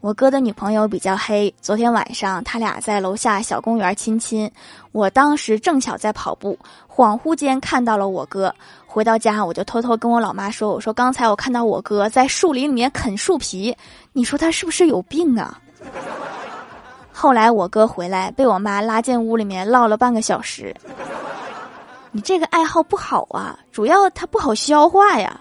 我哥的女朋友比较黑昨天晚上他俩在楼下小公园亲亲。我当时正巧在跑步恍惚间看到了我哥。回到家我就偷偷跟我老妈说我说刚才我看到我哥在树林里面啃树皮你说他是不是有病啊？后来我哥回来被我妈拉进屋里面唠了半个小时。你这个爱好不好啊主要它不好消化呀。